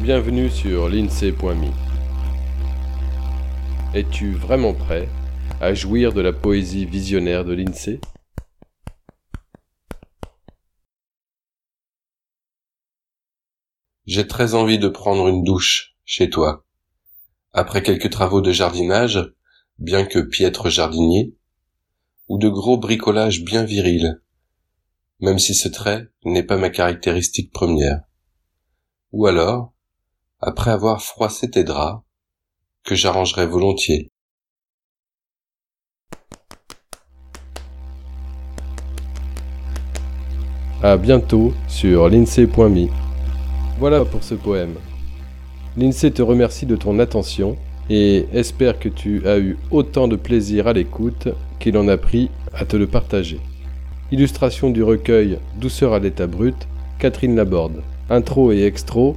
Bienvenue sur l'INSEE.me. Es-tu vraiment prêt à jouir de la poésie visionnaire de l'INSEE? J'ai très envie de prendre une douche chez toi. Après quelques travaux de jardinage, bien que piètre jardinier, ou de gros bricolage bien viril, même si ce trait n'est pas ma caractéristique première. Ou alors, après avoir froissé tes draps, que j'arrangerai volontiers. À bientôt sur l'INSEE.me. Voilà pour ce poème. L'INSEE te remercie de ton attention et espère que tu as eu autant de plaisir à l'écoute qu'il en a pris à te le partager. Illustration du recueil Douceur à l'état brut, Catherine Laborde. Intro et extro